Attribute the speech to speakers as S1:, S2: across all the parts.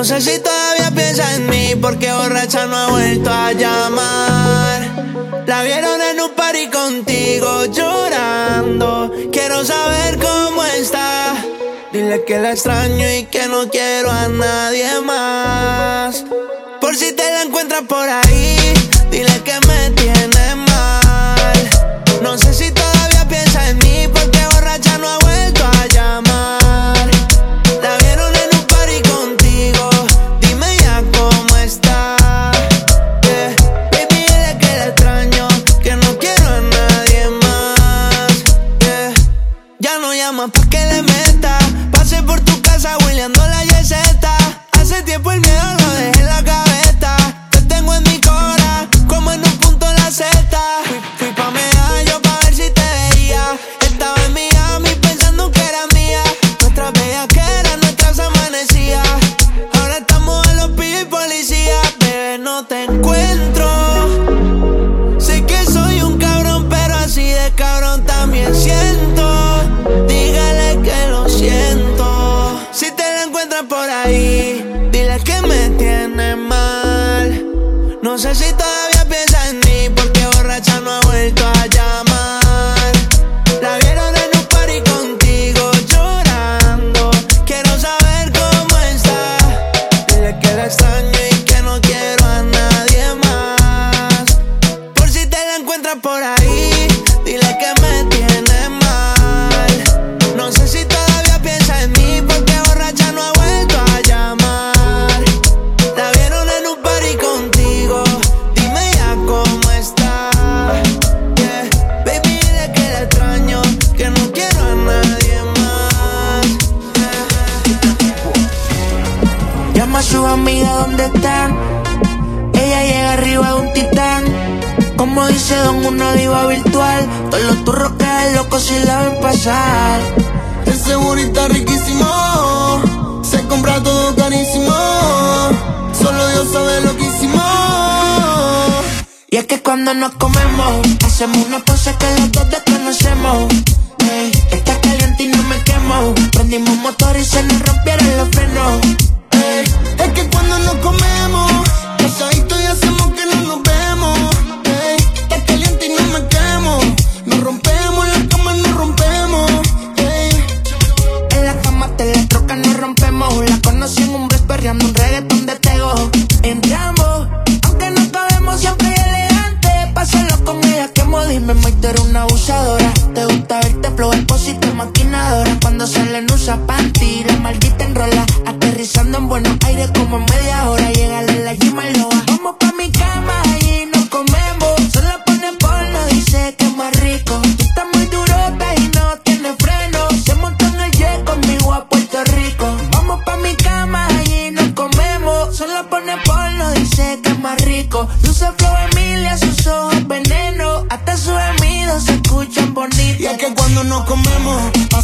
S1: No sé si todavía piensa en mí porque borracha no ha vuelto a llamar. La vieron en un party contigo llorando. Quiero saber cómo está. Dile que la extraño y que no quiero a nadie más. Por si te la encuentras por ahí, dile que me
S2: tienes.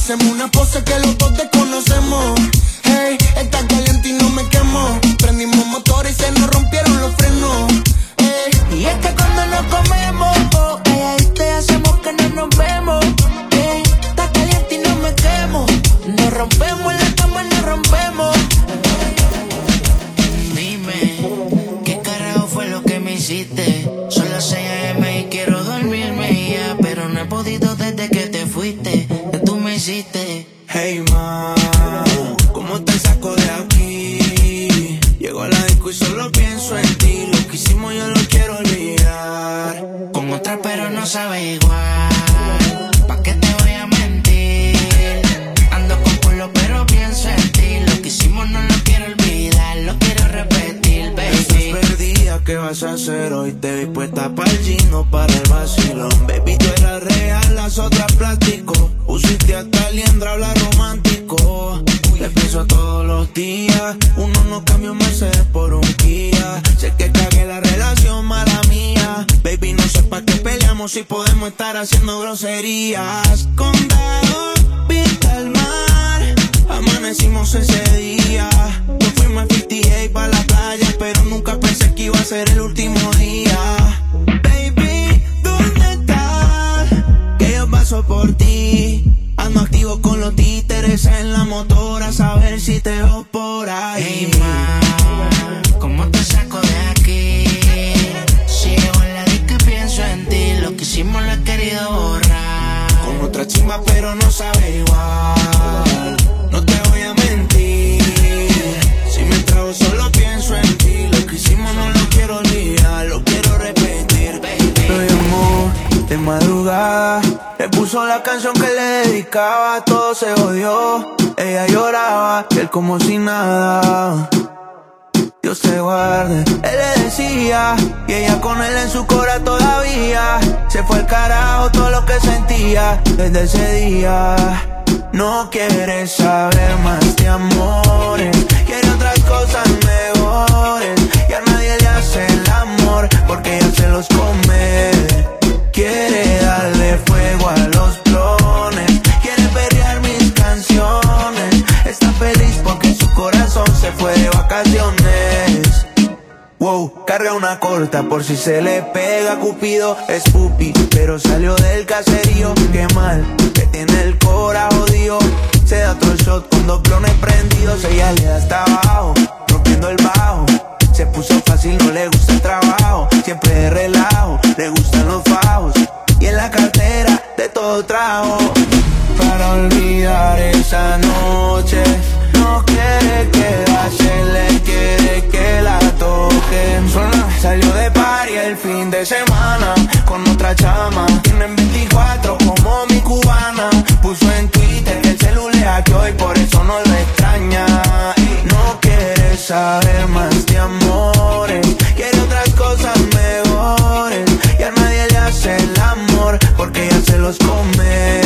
S2: Hacemos una pose que los dos Chimba, pero no sabe igual. No te voy a mentir. Si me trago, solo pienso en ti. Lo que hicimos no lo quiero olvidar, lo quiero repetir. Baby. amor de madrugada. le puso la canción que le dedicaba. Todo se odió. Ella lloraba, él como si nada. Dios te guarde. Él le decía, y ella con él en su cora todavía. Se fue al carajo todo lo que sentía desde ese día. No quiere saber más de amores, quiere otras cosas mejores. Y a nadie le hace el amor porque ella se los come. Quiere darle fuego a los clones, quiere perrear mis canciones. Está feliz porque su corazón se fue de vacaciones. Carga una corta por si se le pega Cupido Es pupi, pero salió del caserío. Qué mal, que tiene el cora jodido. Se da otro shot con dos clones prendidos. Ella le da hasta abajo, rompiendo el bajo. Se puso fácil, no le gusta el trabajo. Siempre de relajo, le gustan los fajos. Y en la cartera de todo trajo. Para olvidar esa noche No quiere quedarse, le quiere que la toquen. Salió de party el fin de semana con otra chama. Tienen 24 como mi cubana. Puso en Twitter que el celular que hoy por eso no lo extraña. No quiere saber más de amores. Quiere otras cosas mejores. Y a nadie le hace el amor porque ya se los come.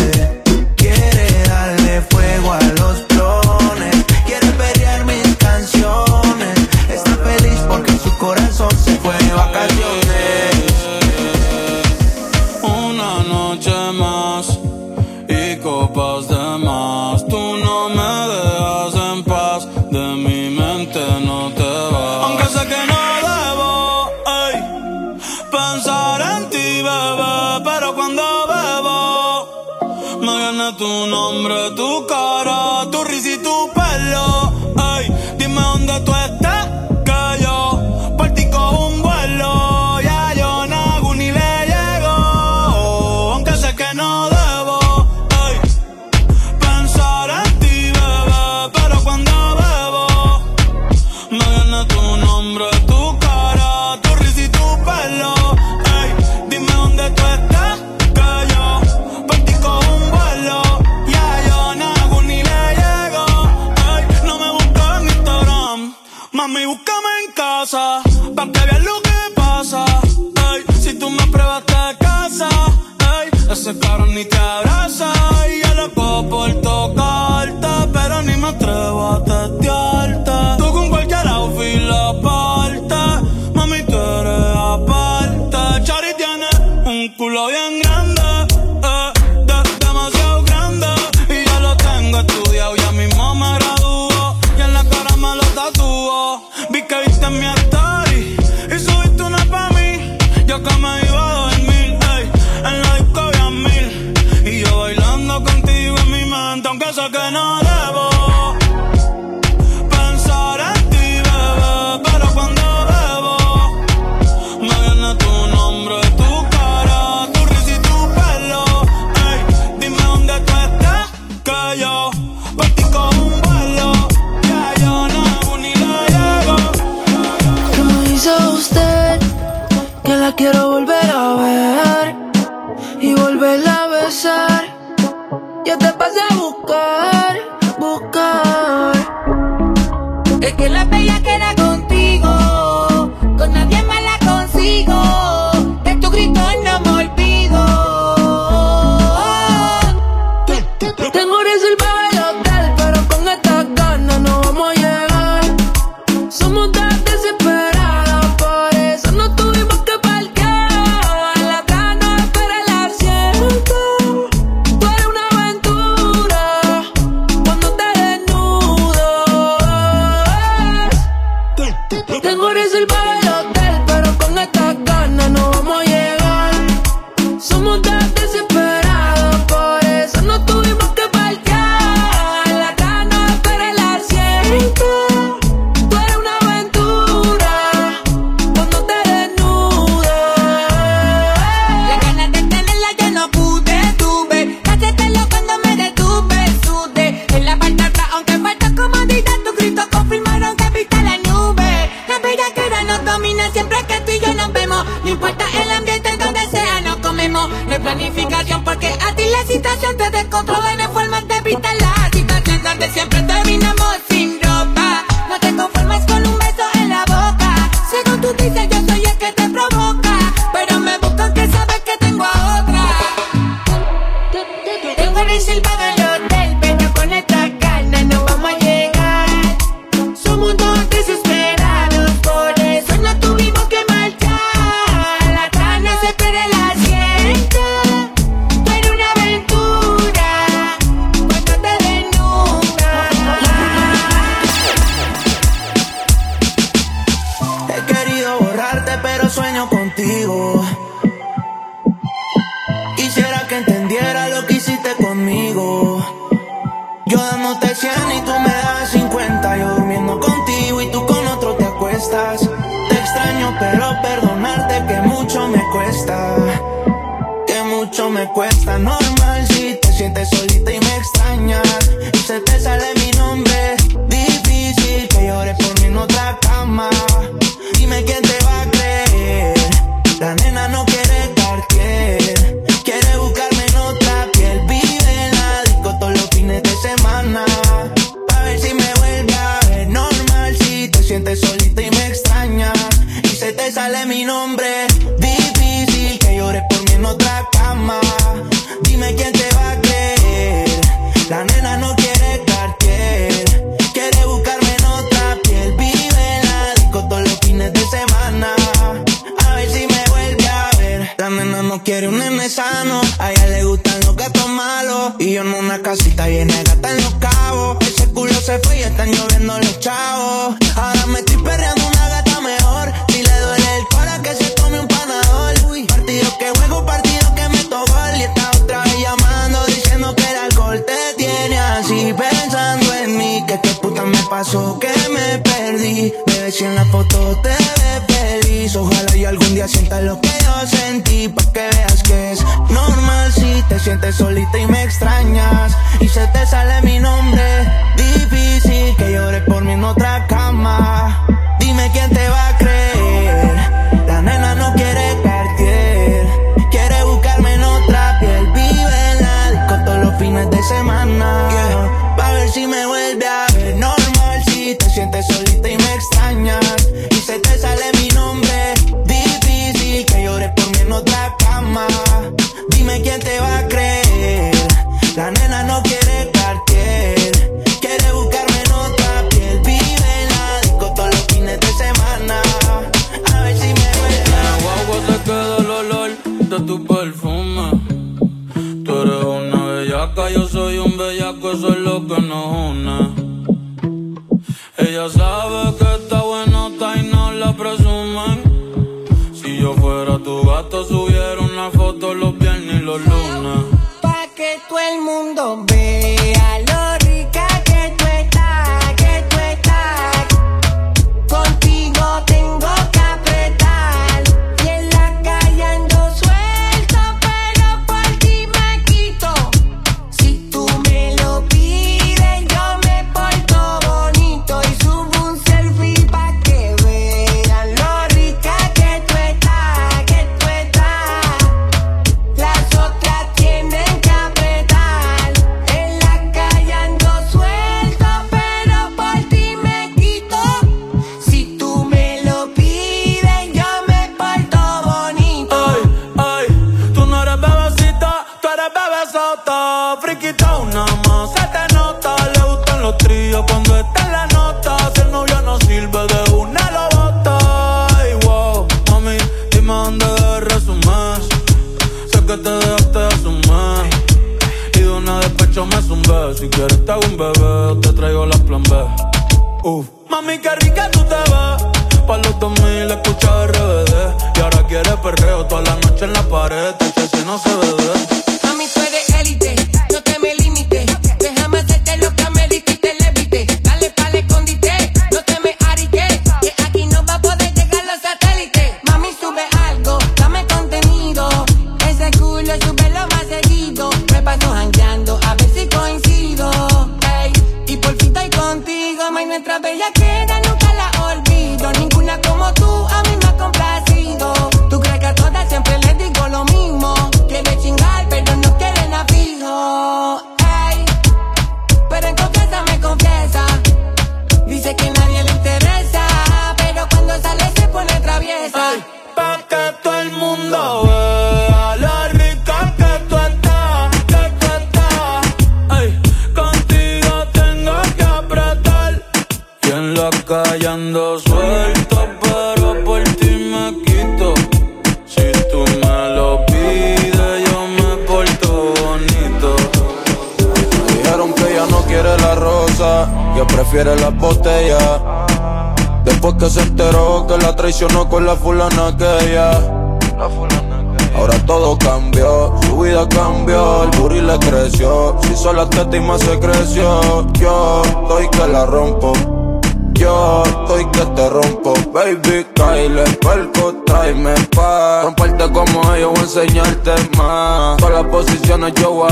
S2: pasó que me perdí. Bebé, si en la foto te ves feliz. Ojalá y algún día sientas lo que yo sentí. Pa' que veas que es normal si te sientes solita y me extrañas. Y se te sale mi nombre.
S3: Mami, qué rica tú te ves. Pa' los 2000 escucha RBD. Y ahora quiere perreo toda la noche en la pared. Este no se bebe.
S4: Más se creció, yo estoy que la rompo. Yo estoy que te rompo, baby, Kyle, perco, tráeme pa' Romperte como ellos, voy a enseñarte más. Todas las posiciones yo voy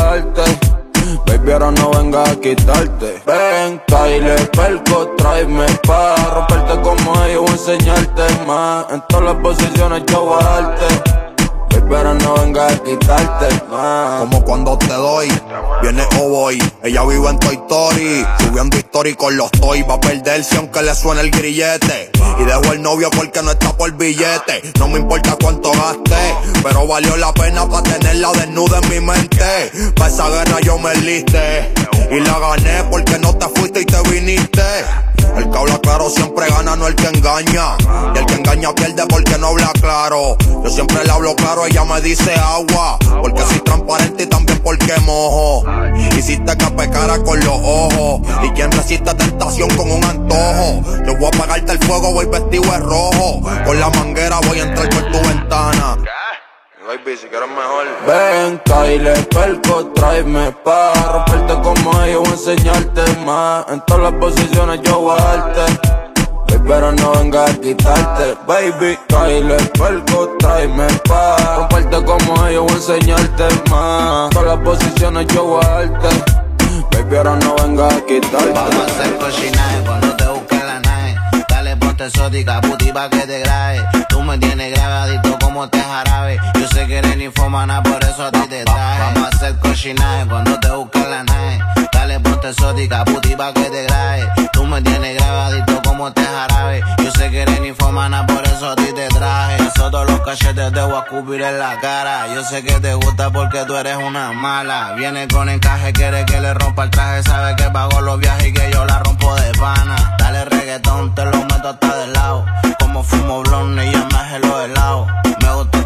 S4: Baby, ahora no venga a quitarte. Ven, Kyle, perco, tráeme pa' romperte como ellos, voy a enseñarte más. En todas las posiciones yo voy pero no venga a quitarte más.
S5: Como cuando te doy, viene o voy. Ella vive en Toy Story, subiendo historia con los toys. Va a perderse aunque le suene el grillete. Y dejo el novio porque no está por billete. No me importa cuánto gaste, pero valió la pena para tenerla desnuda en mi mente. Pa' esa guerra yo me liste. Y la gané porque no te fuiste y te viniste. El que habla claro siempre gana, no el que engaña. Y el que engaña pierde porque no habla claro. Yo siempre le hablo claro, ella me dice agua. Porque soy transparente y también porque mojo. Hiciste que pecara con los ojos. Y quien resiste tentación con un antojo. Yo voy a apagarte el fuego, voy vestido de rojo. Con la manguera voy a entrar por tu ventana.
S4: Baby, si quieres mejor. Ven, Kyle, perco, tráeme pa' romperte como ellos, voy a enseñarte más. En todas las posiciones yo voy a darte. Pero no venga a quitarte, baby, Kyle, perco, tráeme pa' romperte como ellos, voy a enseñarte más. En todas las posiciones yo voy a darte. Baby, ahora no venga a quitarte.
S6: Vamos a hacer cochinaje cuando te busque la nave. Dale, ponte exótica, puti pa' que te grabe. Tú me tienes grabadito como te jarabe. Yo sé que eres infomana, por eso a ti te traje. Vamos a hacer cochinaje cuando te busque la nave. Dale, ponte exótica, puti pa' que te grabe. Tú me tienes grabadito como te jarabe. Yo sé que eres infomana, por eso a ti te traje. Eso todos los cachetes te voy a cubrir en la cara. Yo sé que te gusta porque tú eres una mala. Viene con encaje, quiere que le rompa el traje. Sabe que pago los viajes y que yo la rompo de pana. Dale reggaetón, te lo meto hasta de lado. Como fumo blonde y yo me lo helado.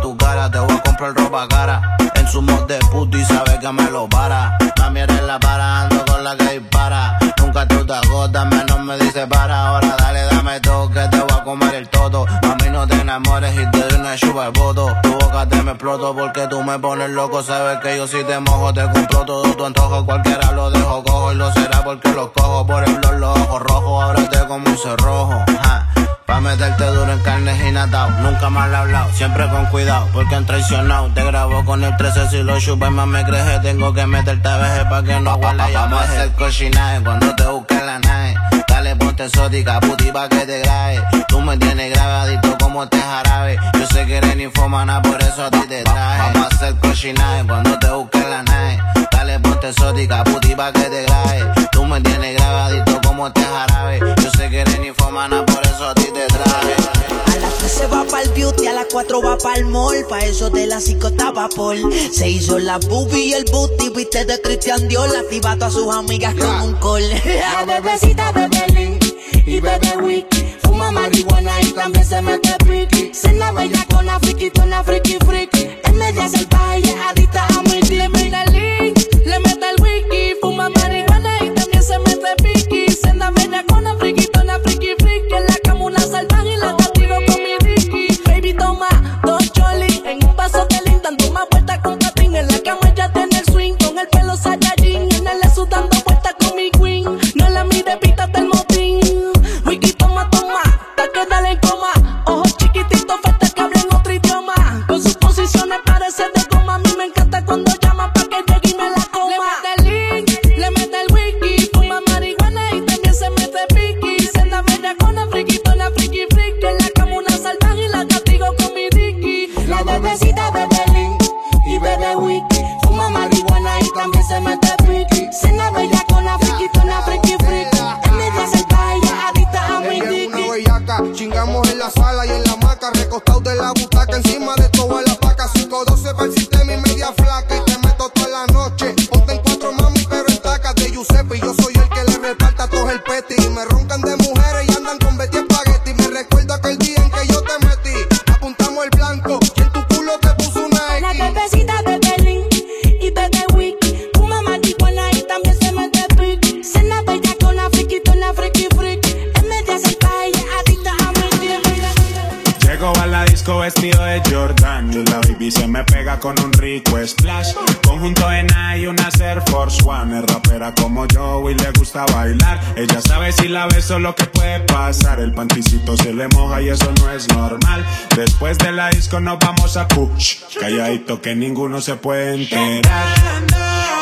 S6: Tu cara, te voy a comprar ropa cara. En su mod de puto y sabe que me lo para. Mami eres la para, ando con la que dispara. Nunca tú te agotas, menos me dice para. Ahora dale, dame todo que te voy a comer el todo. Mami no te enamores y te doy una chupa el voto. Tu boca te me exploto porque tú me pones loco. Sabes que yo si te mojo te compro todo tu antojo. Cualquiera lo dejo cojo y lo será porque los cojo por el blog, los ojos rojos. Ahora te como un cerrojo. Pa' meterte duro en carne y natao. Nunca mal hablado, siempre con cuidado, porque han traicionado. Te grabo con el 13 si lo chupas más me crees. Tengo que meterte a veje pa' que no huela ya Vamos a hacer cochinaje cuando te busque la nave. Dale, ponte exótica, puti pa' que te grabe. Tú me tienes grabadito como te jarabe. Yo sé que eres infomana, por eso a ti te traje. Vamos a hacer cochinaje cuando te busque la nave. Dale, ponte exótica, puti pa' que te grabe. Tú me tienes grabadito como te jarabe. Yo sé que eres infomana, por eso a ti te traje.
S7: A las 3 se va pa'l beauty, a las 4 va pa'l mall. Pa' eso de las 5 estaba por. Se hizo la boobie y el booty, viste de Christian Dior. Activa a todas sus amigas con un call.
S8: La bebecita bebe Lin y bebe wiki. Fuma marihuana y también se mete piqui. Cena bella con la friki, con la friki friki. En media salvaje y es adicta a mi Le mete el link, le mete el wiki. Fuma marihuana
S9: nos vamos a push. Calladito que ninguno se puede enterar.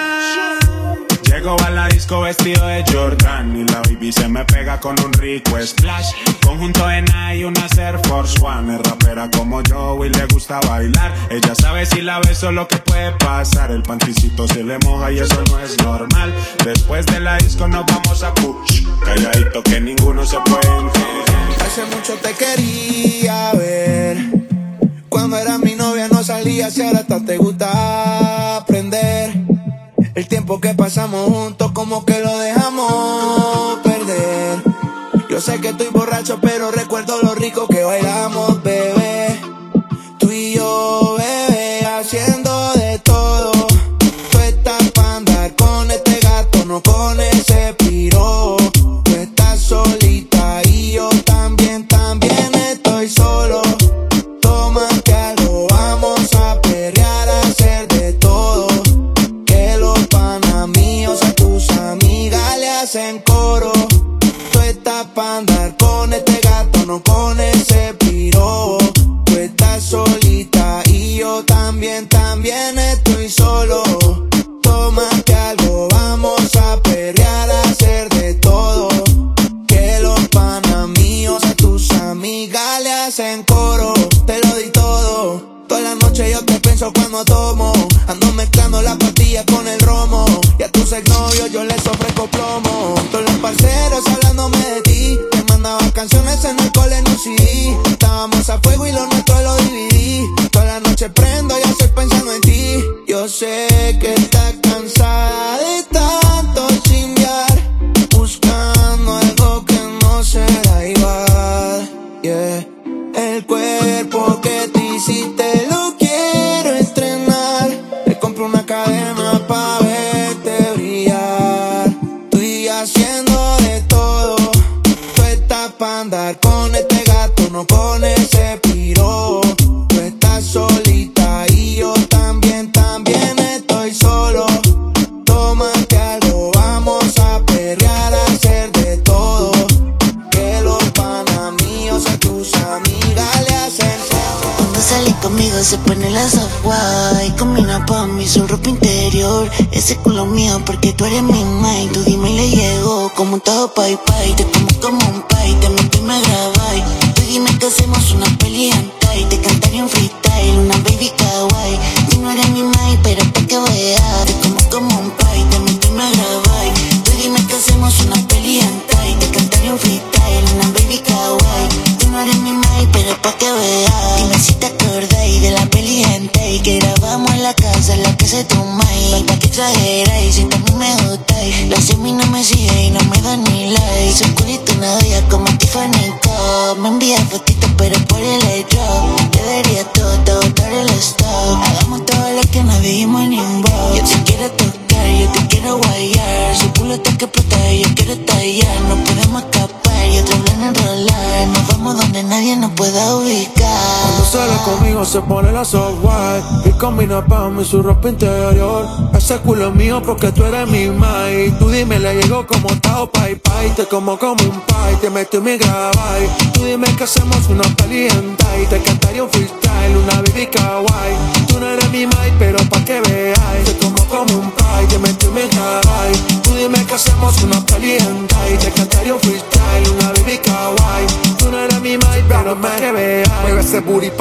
S9: Llego a la disco vestido de Jordan y la baby se me pega con un rico splash. Conjunto en y una Air Force One. Es rapera como yo y le gusta bailar. Ella sabe si la beso lo que puede pasar. El panticito se le moja y eso no es normal. Después de la disco nos vamos a push. Calladito que ninguno se puede enterar.
S2: Hace mucho te quería ver. Cuando era mi novia no salías y ahora hasta te gusta aprender. El tiempo que pasamos juntos como que lo dejamos perder. Yo sé que estoy borracho pero recuerdo lo rico que bailamos, bebé. Y a tus exnovios yo les ofrezco plomo. Todos los parceros hablándome de ti. Te mandaba canciones en el cole en un CD. Estábamos a fuego y lo nuestro lo dividí. Toda la noche prendo y estoy pensando en ti. Yo sé que tú
S10: mi Tú dime y le llego como un todo pai pai Te como como un enrolar. Nos vamos donde nadie nos pueda ubicar.
S11: Sale conmigo se pone la software Y combina pa' mí su ropa interior. Ese culo es mío porque tú eres mi mai Tú dime, le llego como Tao Pai Pai Te como como un pai, te meto y me grabáis Tú dime que hacemos una peli hentai Te cantaría un freestyle, una baby kawaii. Tú no eres mi mai, pero pa' que veáis. Te como como un pai, te meto y me grabáis Tú dime que hacemos una peli hentai Te cantaría un freestyle, una baby kawaii. Tú no eres mi mai, pero pa' que veáis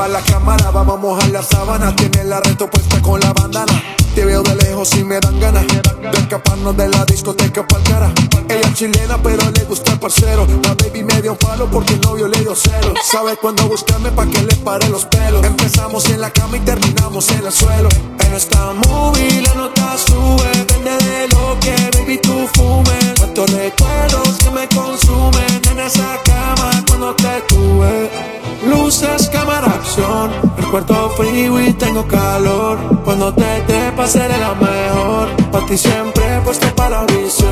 S12: pa' la cámara, vamos a mojar la sábana. Tiene la reto puesta con la bandana. Te veo de lejos
S11: si me dan ganas de escaparnos de la discoteca pa'l cara. Ella es chilena, pero le gusta el parcero. La baby me dio un palo porque el novio le dio cero. Sabe cuándo buscarme pa' que le pare los pelos. Empezamos en la cama y terminamos en el suelo. En esta movie la nota sube. Depende de lo que baby tú fumes. Cuántos recuerdos que me consumen en esa cama cuando te tuve. Luces, cámara, acción. El cuarto frío y tengo calor. Cuando te trepas seré la mejor. Pa' ti siempre puesto para la audición.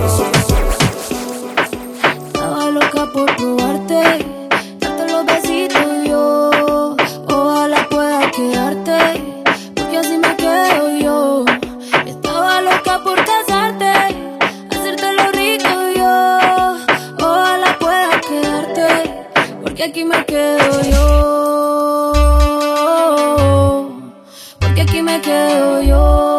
S12: Estaba loca por probarte, aquí me quedo yo. Porque aquí me quedo yo.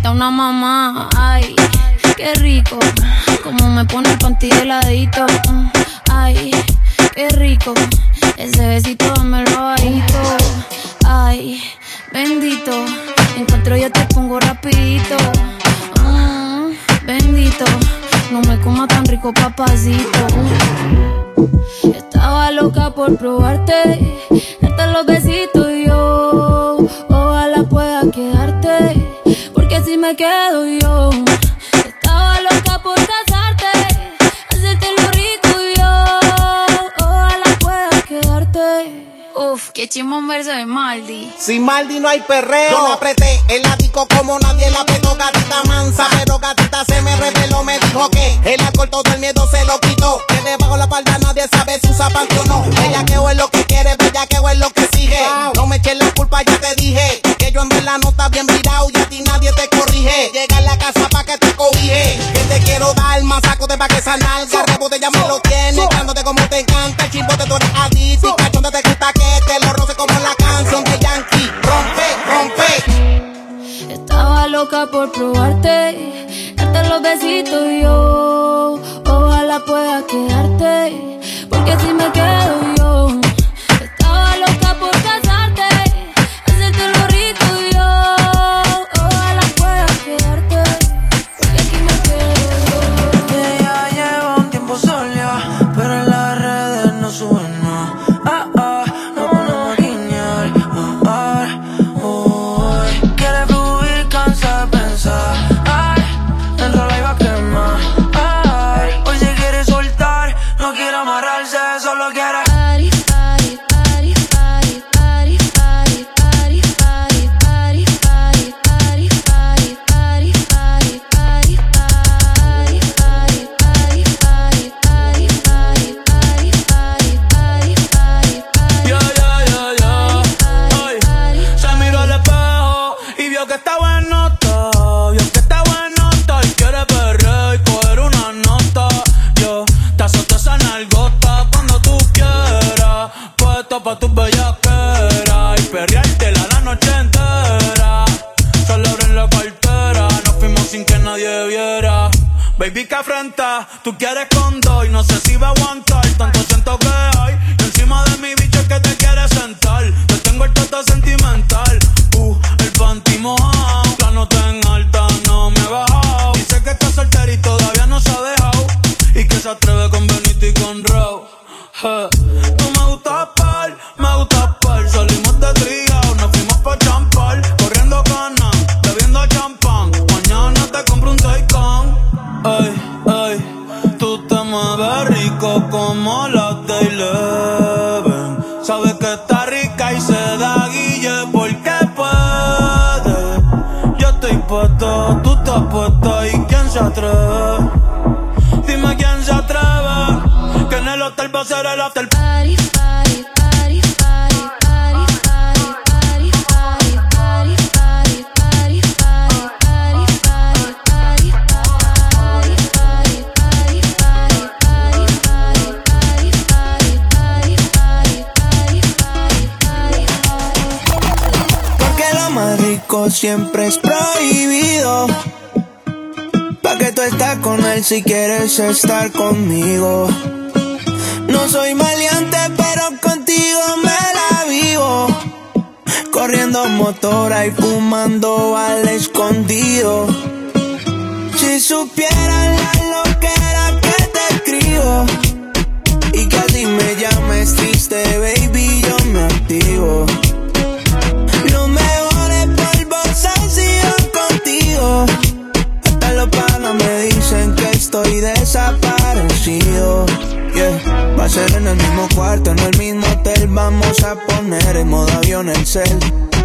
S12: Necesita una mamá. Ay, qué rico. Como me pone el panty de ladito. Mm, Ay, qué rico. Ese besito dámelo bajito. Ay, bendito. Encuentro yo te pongo rapidito. Mm, bendito. No me coma tan rico, papacito. Estaba loca por probarte, darte los besitos yo. Me quedo yo. Chimón verso de Maldi.
S13: Sin Maldi no hay perreo. Yo la apreté el ático como nadie la apretó, gatita mansa. Pero gatita se me reveló, me dijo que el alcohol todo el miedo se lo quitó. Que debajo la palda nadie sabe si usa panty o no. Ella que es lo que quiere, bella que es lo que sigue. No me eches la culpa, ya te dije. Que yo en verdad no está bien virado y a ti nadie te corrige. Llega a la casa pa' que te cobije. Que te quiero dar más saco de pa' que esa nalga. Rebote ya me lo tienes, dándote como te encanta. El chimbote tú eres adicto
S12: boca por
S14: probar. el after
S12: Porque lo más
S2: siempre es prohibido. Pa' que tú estás con él si quieres estar conmigo. No soy maleante, pero contigo me la vivo. Corriendo motora y fumando al escondido. Si supieran la loquera que te escribo y que a ti me llames triste, baby. hacer en el mismo cuarto, en el mismo hotel. Vamos a poner en modo avión el cel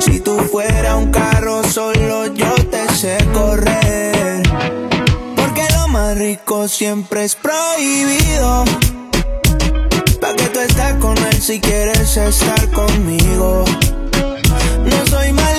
S2: Si tú fuera un carro solo yo te sé correr. Porque lo más rico siempre es prohibido. Pa' que tú estás con él si quieres estar conmigo. No soy más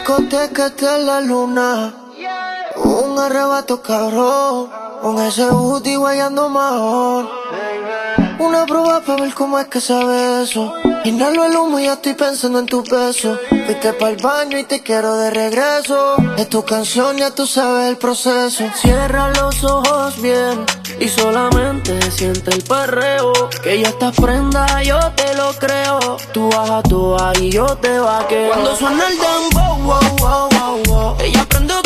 S15: discoteca en la luna. Un arrebato cabrón. Con ese booty guayando mejor. Una prueba para ver cómo es que sabe eso. Inhalo el humo y ya estoy pensando en tu peso. Fuiste para el baño y te quiero de regreso. Es tu canción, ya tú sabes el proceso. Cierra los ojos bien y solamente siente el perreo. Que ya estás prenda, yo te lo creo. Tú bajas tú y yo te vaqueo. Cuando suena el dembow, wow, wow, wow, wow. Ella prende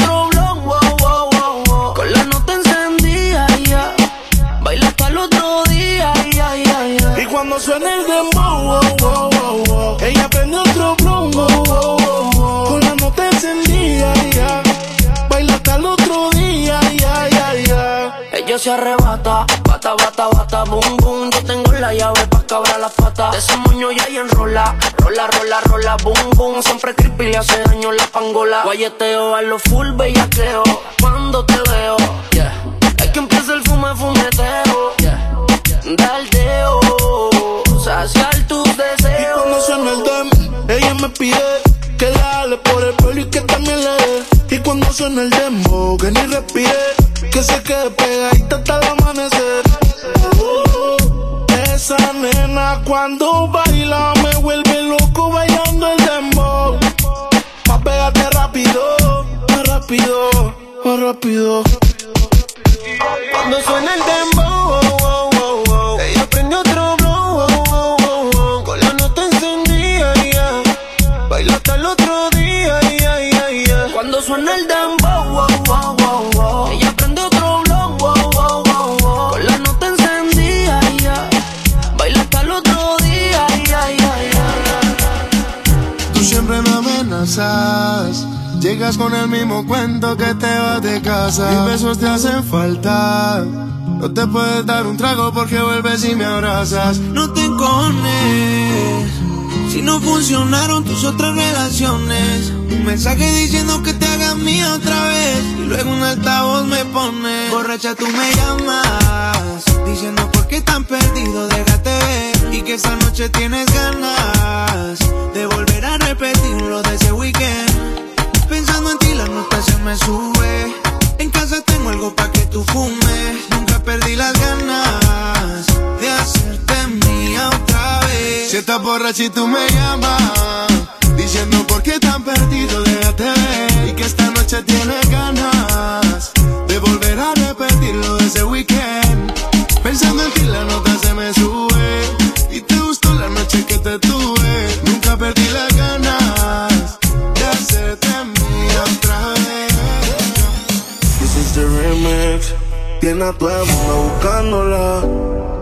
S16: suena el dembow, wow, wow, wow, wow. ella prende otro blon, wow, wow, wow, wow. con la nota encendida, ya. baila hasta el otro día, ya, ya, ya.
S15: Ella se arrebata, bata, bata, bata, boom, boom. Yo tengo la llave pa' cabrar las patas. De ese moño ya y enrola, rola, rola, rola, boom, boom. Siempre creepy le hace daño la pangola. Guayeteo a lo full bellaqueo. Cuando te veo, yeah. Es que empieza el fume, fumeteo, yeah. Daldeo, saciar tus deseos.
S16: Y cuando suena el dem, ella me pide que le hable por el pelo y que también le dé. Y cuando suena el demo, que ni respire, que se quede pegadita hasta el amanecer. Uh, esa nena cuando baila me vuelve loco bailando el dembow. Más pégate rápido, más rápido, más rápido.
S15: Cuando suena el dembow, suena el dembow, wow, wow, wow, wow. ella prende otro blow, wow, wow, wow, wow. con la nota encendida, ya. baila hasta el otro día, ya, ya, ya.
S17: Tú siempre me amenazas. Llegas con el mismo cuento que te vas de casa. Mis besos te hacen falta. No te puedes dar un trago porque vuelves y me abrazas.
S2: No te encones si no funcionaron tus otras relaciones. Un mensaje diciendo que te hagas mía otra vez. Y luego un altavoz me pone. Borracha, tú me llamas. Diciendo por qué tan perdido, déjate ver. Y que esa noche tienes ganas de volver a repetir lo de ese weekend. Pensando en ti, la nota se me sube. En casa tengo algo pa' que tú fumes. Nunca perdí las ganas de hacerte
S17: Si estás borracha y tú me llamas, diciendo por qué tan perdido, déjate ver. Y que esta noche tienes ganas de volver a repetir lo de ese weekend. Pensando en ti, la nota se me sube. Y te gustó la noche que te tuve. Nunca perdí las ganas de hacerte mía otra vez.
S16: This is the remix. Tiene a todo el buscándola.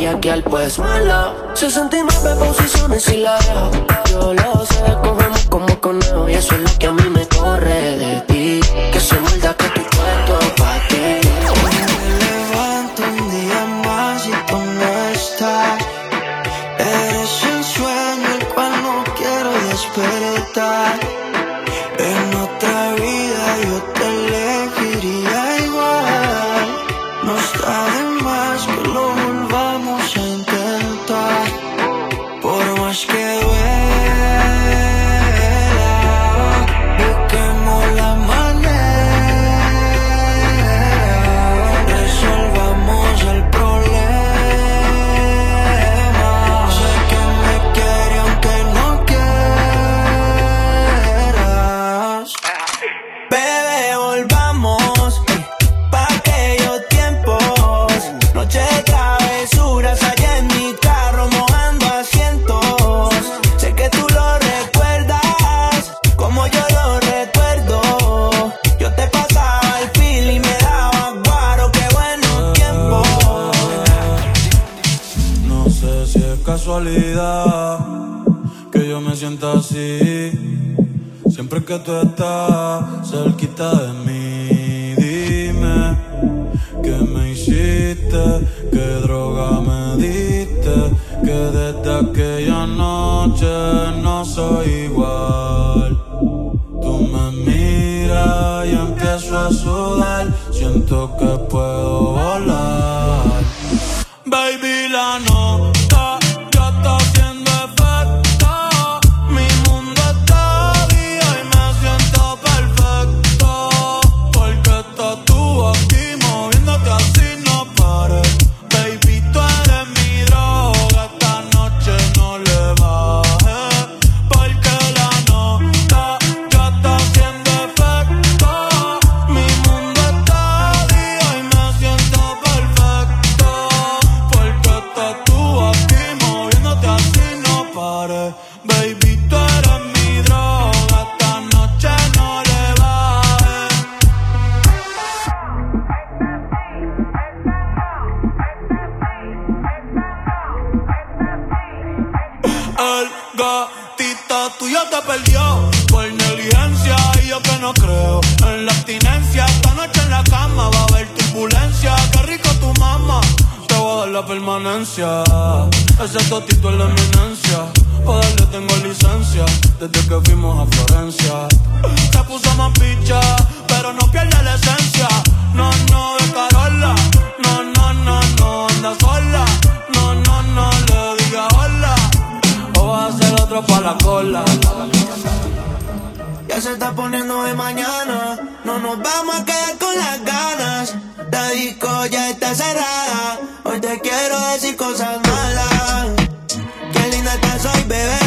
S15: bellaquear, pues mala. 69 posiciones y la dejo. Yo lo sé, corremos como conejo. Y eso es lo que a mí me corre de ti. Que se muerda que
S14: tú te
S18: perdió por negligencia y yo que no creo en la abstinencia. Esta noche en la cama va a haber turbulencia. Qué rico tu mamá, te voy a dar la permanencia. Ese totito es la eminencia. Para darle tengo licencia desde que fuimos a Florencia. Te puso más picha, pero no pierde la esencia. No, no, la.
S2: Ya se está poniendo de mañana. No nos vamos a quedar con las ganas. La disco ya está cerrada. Hoy te quiero decir cosas malas. Qué linda estás hoy, bebé.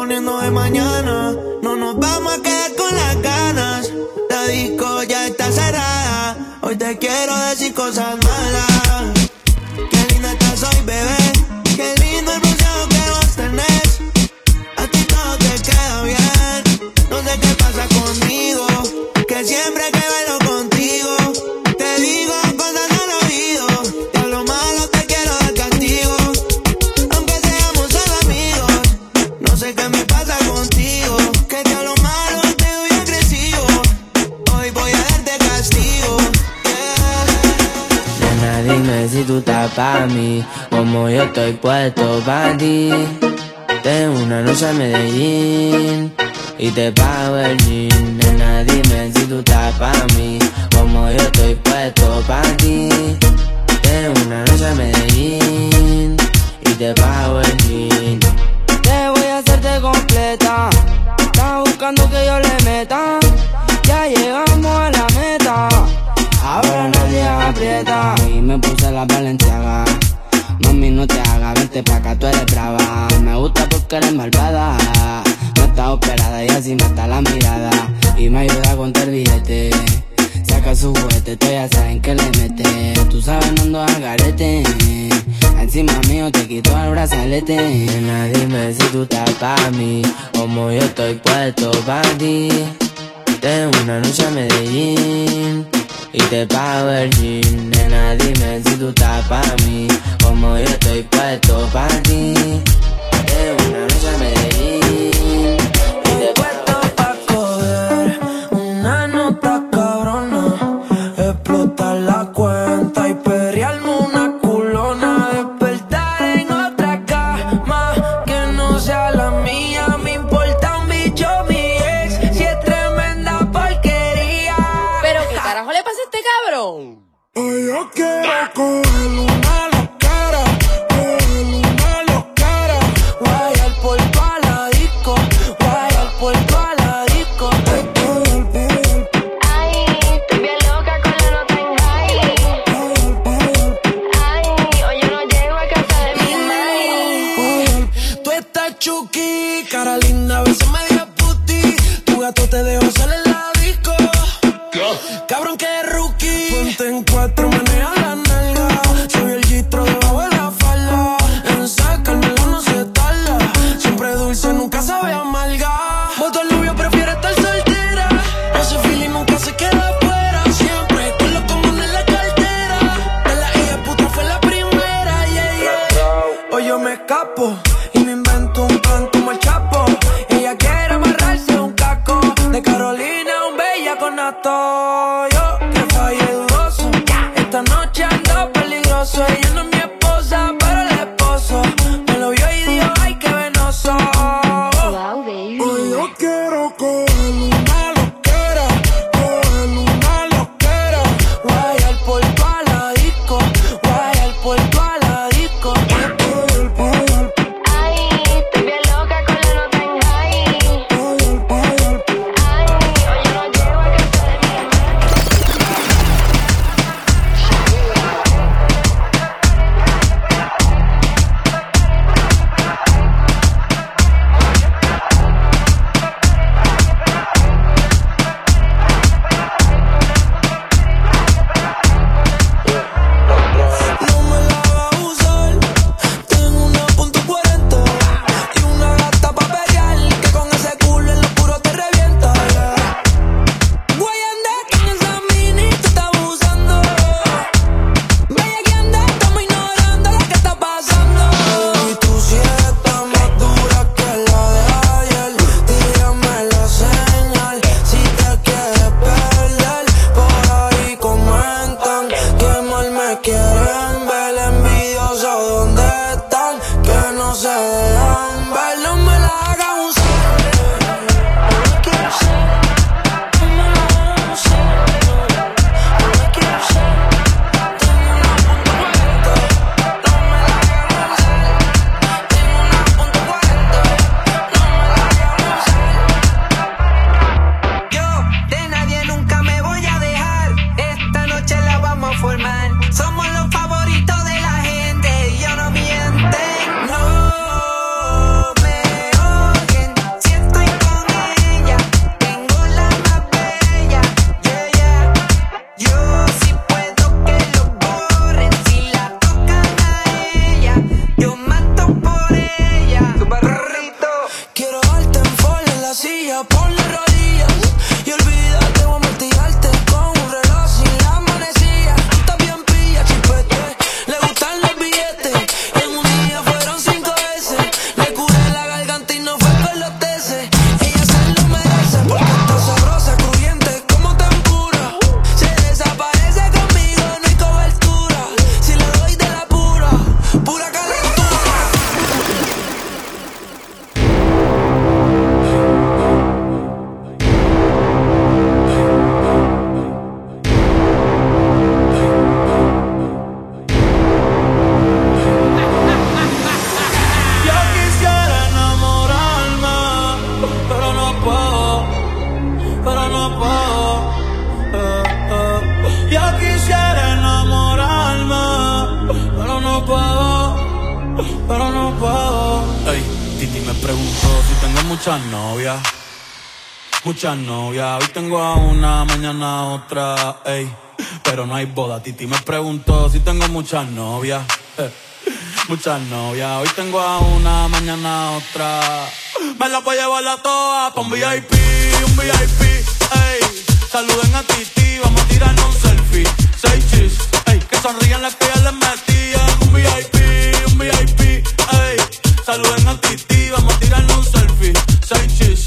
S2: Poniéndose mañana. No nos vamos a quedar con las ganas. La disco ya está cerrada. Hoy te quiero decir cosas malas.
S19: estoy puesto para ti. Tengo una noche a Medellín y te pago el gin. Nena, dime si tú estás para mí, como yo estoy puesto para ti. Tengo una noche a Medellín y te pago el gin.
S20: Te voy a hacerte completa. Estás buscando que yo le meta. Ya llegamos a la meta. Ahora nadie aprieta. Y me puse la valenciaga mami, no te hagas, vente pa' acá, tú eres brava. Me gusta porque eres malvada. No está operada y así mata la mirada. Y me ayuda a contar billete. Saca su juguete, tú ya saben que le mete. Tú sabes, no ando al garete. Encima mío te quito el brazalete.
S19: Nena, dime si tú estás pa' mí. Como yo estoy puesto pa' ti. De una noche a Medellín. Y te pago el jean, nena dime si tú estás pa' mí. Como yo estoy puesto pa' ti.
S14: Muchas novias, hoy tengo a una, mañana a otra, ey. Pero no hay boda, Titi me preguntó si tengo muchas novias. eh. Muchas novias, hoy tengo a una, mañana a otra. Me la voy a llevar a todas pa' un VIP, un VIP, ey. Saluden a Titi, vamos a tirarnos un selfie. Seis chis, ey. Que sonrían las que ya les metían. Un VIP, un VIP, ey. Saluden a Titi, vamos a tirarnos un selfie. Seis chis,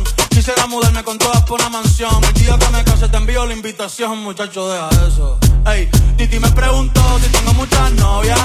S14: Quisiera mudarme con todas por una mansión. El día que me case te envío la invitación, muchacho, deja eso. Ey, Titi me preguntó si tengo muchas novias.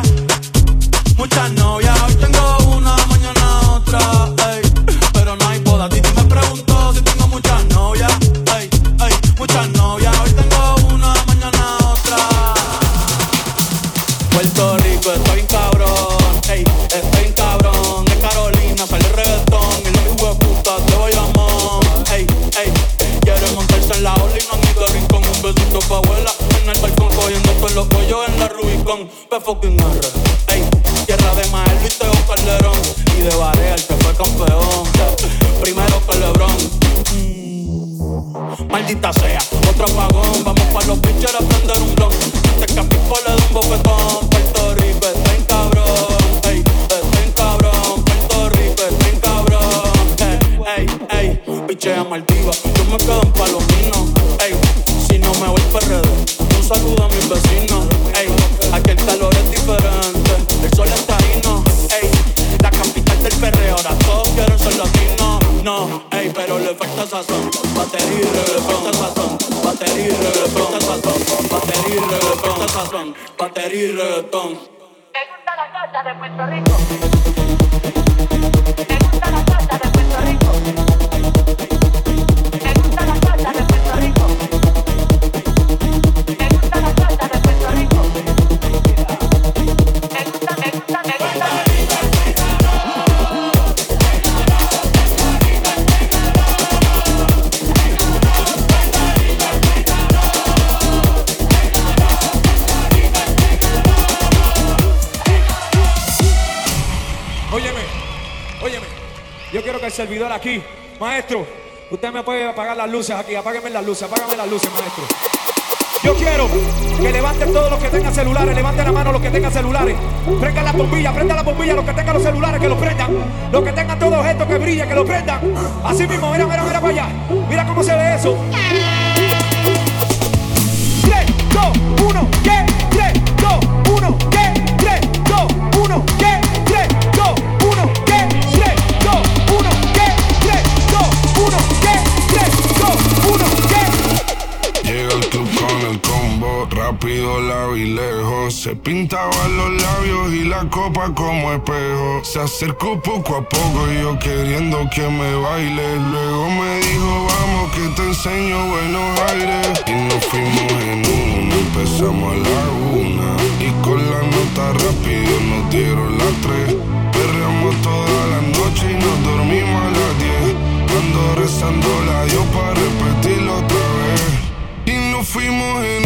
S21: Maestro, usted me puede apagar las luces aquí, apágueme las luces, apágame las luces, maestro. Yo quiero que levanten todos los que tengan celulares, levanten la mano los que tengan celulares. Prendan la bombilla, prendan la bombilla, los que tengan los celulares, que los prendan. Los que tengan todos estos que brillen, que los prendan. Así mismo, mira, mira, mira para allá. Mira cómo se ve eso.
S22: Se pintaban los labios y la copa como espejo. Se acercó poco a poco y yo queriendo que me baile. Luego me dijo, vamos que te enseño buenos aires. Y nos fuimos en una, empezamos a la una. Y con la nota rápido nos dieron las tres. Perreamos toda la noche y nos dormimos a las diez. Ando rezando la Dios para repetirlo otra vez. Y nos fuimos en